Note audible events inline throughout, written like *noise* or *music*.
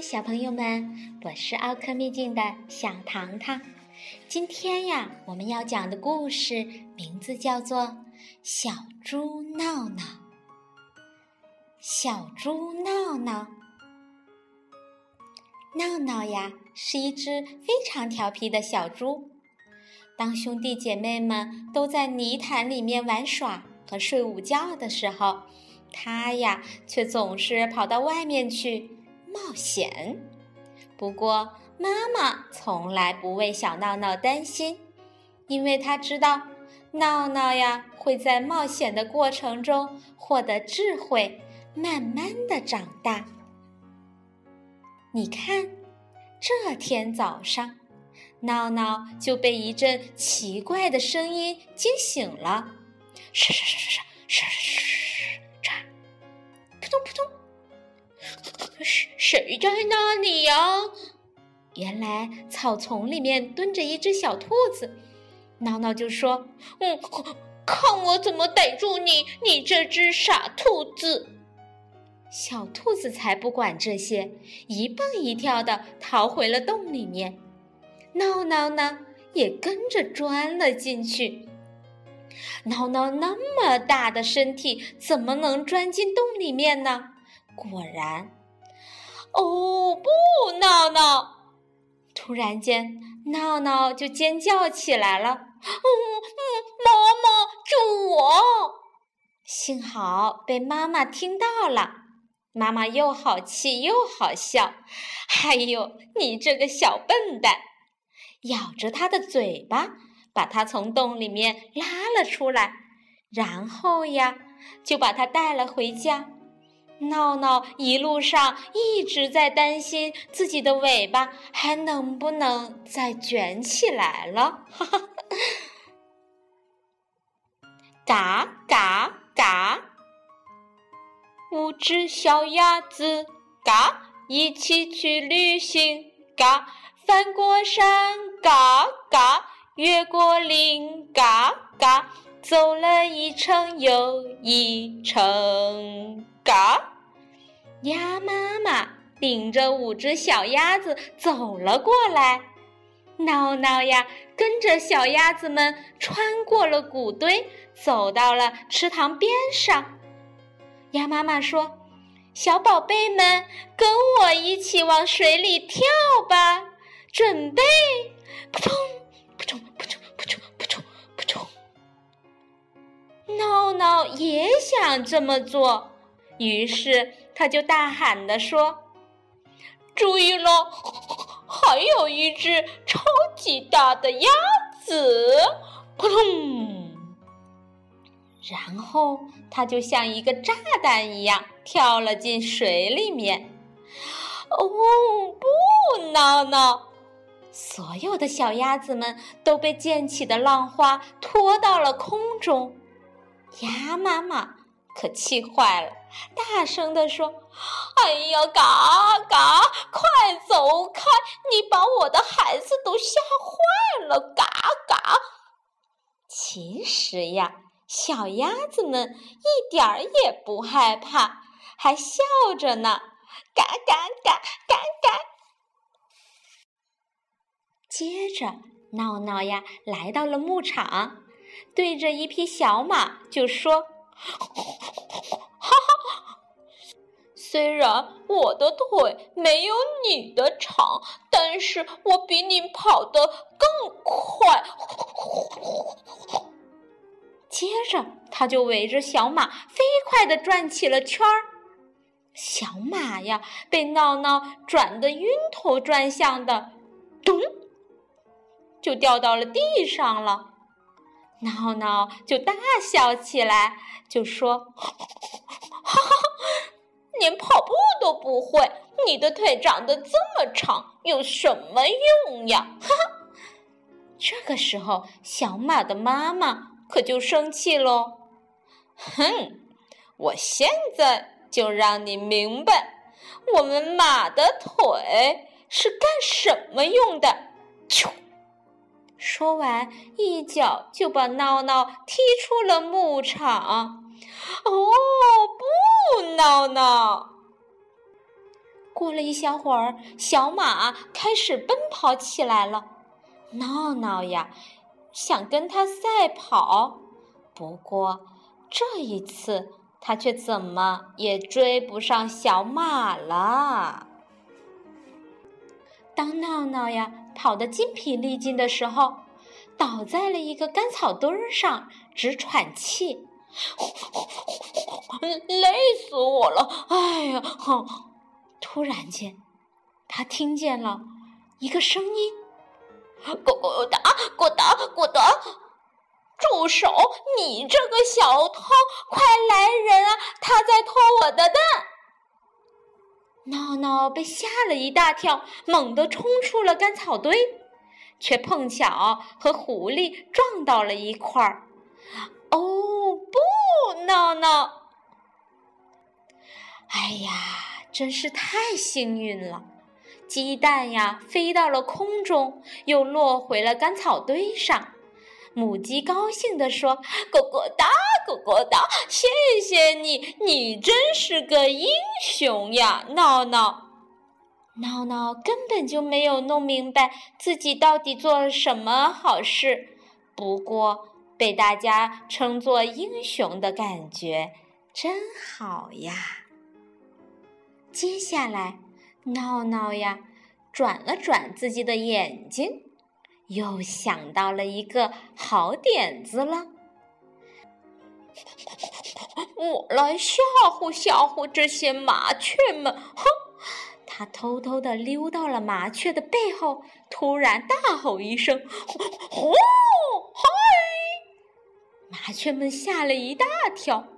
小朋友们，我是奥克秘境的小糖糖。今天呀，我们要讲的故事名字叫做《小猪闹闹》。小猪闹闹，闹闹呀，是一只非常调皮的小猪。当兄弟姐妹们都在泥潭里面玩耍和睡午觉的时候，它呀，却总是跑到外面去。冒险。不过，妈妈从来不为小闹闹担心，因为她知道闹闹呀会在冒险的过程中获得智慧，慢慢的长大。你看，这天早上，闹闹就被一阵奇怪的声音惊醒了，唰唰唰唰唰唰唰，扑通扑通，谁谁在那里呀？原来草丛里面蹲着一只小兔子，闹闹就说：“嗯，看我怎么逮住你，你这只傻兔子！”小兔子才不管这些，一蹦一跳的逃回了洞里面。闹闹呢，也跟着钻了进去。闹闹那么大的身体，怎么能钻进洞里面呢？果然。哦不，闹闹！突然间，闹闹就尖叫起来了。哦，妈妈救我！幸好被妈妈听到了，妈妈又好气又好笑。哎呦，你这个小笨蛋！咬着他的嘴巴，把他从洞里面拉了出来，然后呀，就把他带了回家。闹闹一路上一直在担心自己的尾巴还能不能再卷起来了。嘎嘎嘎，五只小鸭子嘎一起去旅行，嘎翻过山，嘎嘎越过岭，嘎嘎走了一程又一程。嘎，鸭妈妈领着五只小鸭子走了过来。闹闹呀，跟着小鸭子们穿过了谷堆，走到了池塘边上。鸭妈妈说：“小宝贝们，跟我一起往水里跳吧！准备，扑通，扑通，扑通，扑通，闹闹也想这么做。于是他就大喊地说：“注意了，还有一只超级大的鸭子！”扑通，然后他就像一个炸弹一样跳了进水里面。哦，不，闹闹！所有的小鸭子们都被溅起的浪花拖到了空中。鸭妈妈。可气坏了，大声地说：“哎呀，嘎嘎，快走开！你把我的孩子都吓坏了！嘎嘎。”其实呀，小鸭子们一点儿也不害怕，还笑着呢，嘎嘎嘎嘎嘎。接着，闹闹呀来到了牧场，对着一匹小马就说。哈哈，虽然我的腿没有你的长，但是我比你跑得更快。接着，他就围着小马飞快地转起了圈儿。小马呀，被闹闹转得晕头转向的，咚，就掉到了地上了。闹闹就大笑起来，就说：“ *laughs* 哈哈，连跑步都不会，你的腿长得这么长，有什么用呀？” *laughs* 哈哈。这个时候，小马的妈妈可就生气喽：“哼，我现在就让你明白，我们马的腿是干什么用的。”啾。说完，一脚就把闹闹踢出了牧场。哦，不，闹闹！过了一小会儿，小马开始奔跑起来了。闹闹呀，想跟他赛跑，不过这一次他却怎么也追不上小马了。当闹闹呀跑得筋疲力尽的时候，倒在了一个干草堆儿上，直喘气。累死我了！哎呀，哼！突然间，他听见了一个声音：“果果达，果达，果达！住手！你这个小偷，快来人啊！他在偷我的蛋！”闹闹被吓了一大跳，猛地冲出了干草堆，却碰巧和狐狸撞到了一块儿。哦，不，闹闹！哎呀，真是太幸运了！鸡蛋呀，飞到了空中，又落回了干草堆上。母鸡高兴地说：“果果哒，果果哒，谢谢你，你真是个英雄呀，闹闹。”闹闹根本就没有弄明白自己到底做了什么好事，不过被大家称作英雄的感觉真好呀。接下来，闹闹呀，转了转自己的眼睛，又想到了一个好点子了。我来吓唬吓唬这些麻雀们！哼！他偷偷的溜到了麻雀的背后，突然大吼一声：“哦，嗨！”麻雀们吓了一大跳。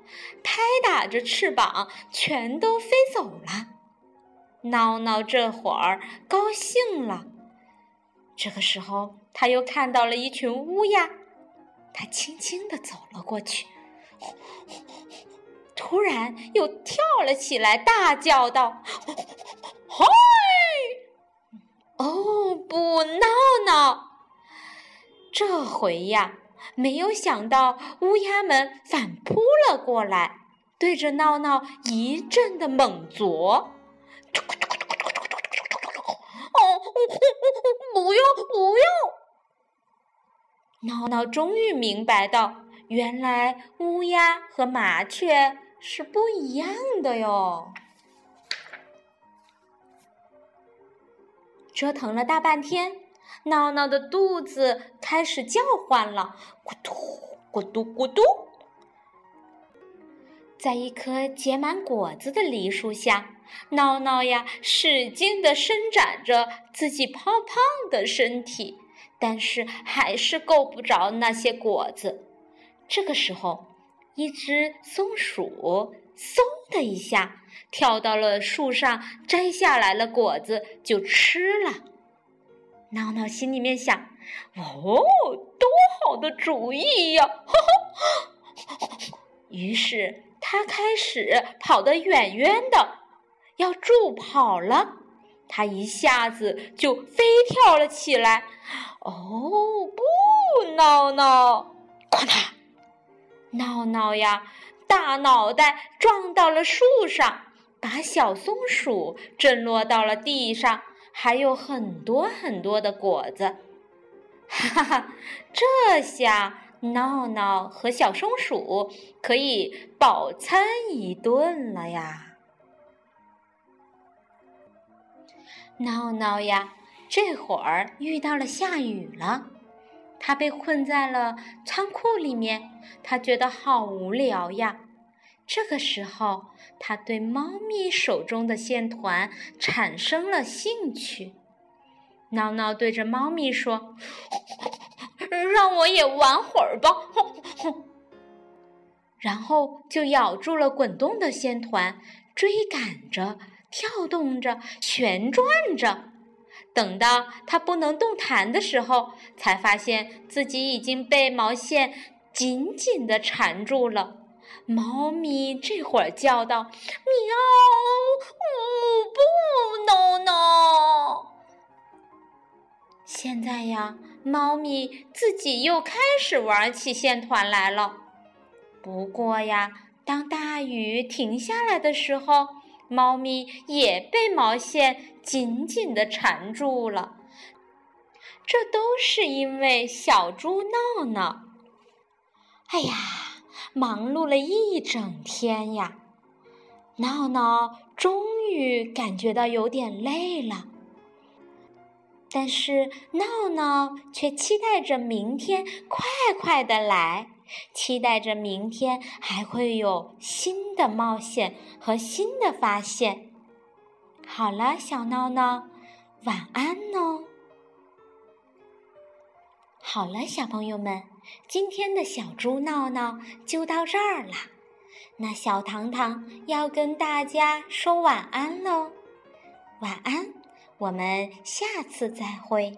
拍打着翅膀，全都飞走了。闹闹这会儿高兴了。这个时候，他又看到了一群乌鸦，他轻轻地走了过去，突然又跳了起来，大叫道：“嗨！”哦，不，闹闹，这回呀。没有想到，乌鸦们反扑了过来，对着闹闹一阵的猛啄。不用不用！闹闹终于明白到，原来乌鸦和麻雀是不一样的哟。折腾了大半天。闹闹的肚子开始叫唤了，咕嘟咕嘟咕嘟。在一棵结满果子的梨树下，闹闹呀使劲地伸展着自己胖胖的身体，但是还是够不着那些果子。这个时候，一只松鼠嗖的一下跳到了树上，摘下来了果子就吃了。闹闹心里面想：“哦，多好的主意呀！”哈哈于是他开始跑得远远的，要助跑了。他一下子就飞跳了起来。哦，不，闹闹！哐当！闹闹呀，大脑袋撞到了树上，把小松鼠震落到了地上。还有很多很多的果子，哈哈！这下闹闹和小松鼠可以饱餐一顿了呀！闹闹呀，这会儿遇到了下雨了，他被困在了仓库里面，他觉得好无聊呀。这个时候，他对猫咪手中的线团产生了兴趣。闹闹对着猫咪说：“让我也玩会儿吧。”然后就咬住了滚动的线团，追赶着、跳动着、旋转着。等到它不能动弹的时候，才发现自己已经被毛线紧紧地缠住了。猫咪这会儿叫道：“喵！呜不，闹闹！”现在呀，猫咪自己又开始玩起线团来了。不过呀，当大雨停下来的时候，猫咪也被毛线紧紧地缠住了。这都是因为小猪闹闹。哎呀，忙碌了一整天呀，闹闹终于感觉到有点累了。但是闹闹却期待着明天快快的来，期待着明天还会有新的冒险和新的发现。好了，小闹闹，晚安哦。好了，小朋友们，今天的小猪闹闹就到这儿了。那小糖糖要跟大家说晚安喽，晚安。我们下次再会。